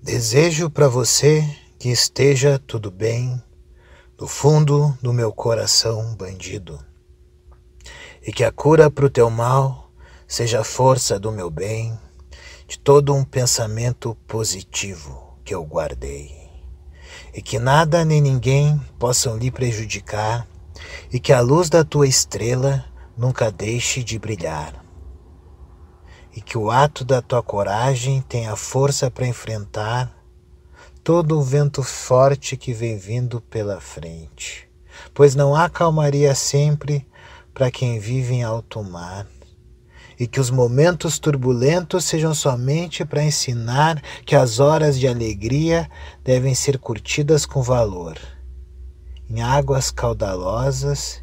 Desejo para você que esteja tudo bem no fundo do meu coração bandido e que a cura para o teu mal seja a força do meu bem, de todo um pensamento positivo que eu guardei e que nada nem ninguém possam lhe prejudicar e que a luz da tua estrela nunca deixe de brilhar e que o ato da tua coragem tenha força para enfrentar todo o vento forte que vem vindo pela frente, pois não há calmaria sempre para quem vive em alto mar, e que os momentos turbulentos sejam somente para ensinar que as horas de alegria devem ser curtidas com valor, em águas caudalosas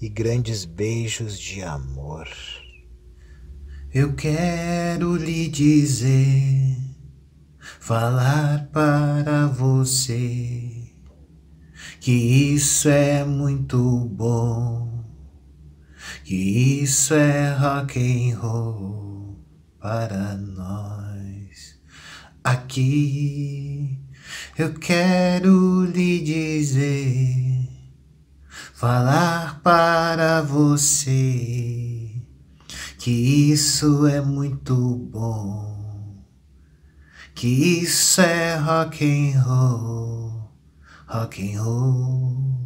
e grandes beijos de amor. Eu quero lhe dizer, falar para você que isso é muito bom, que isso é rock and roll para nós. Aqui eu quero lhe dizer, falar para você que isso é muito bom, que isso é rock and roll, rock and roll.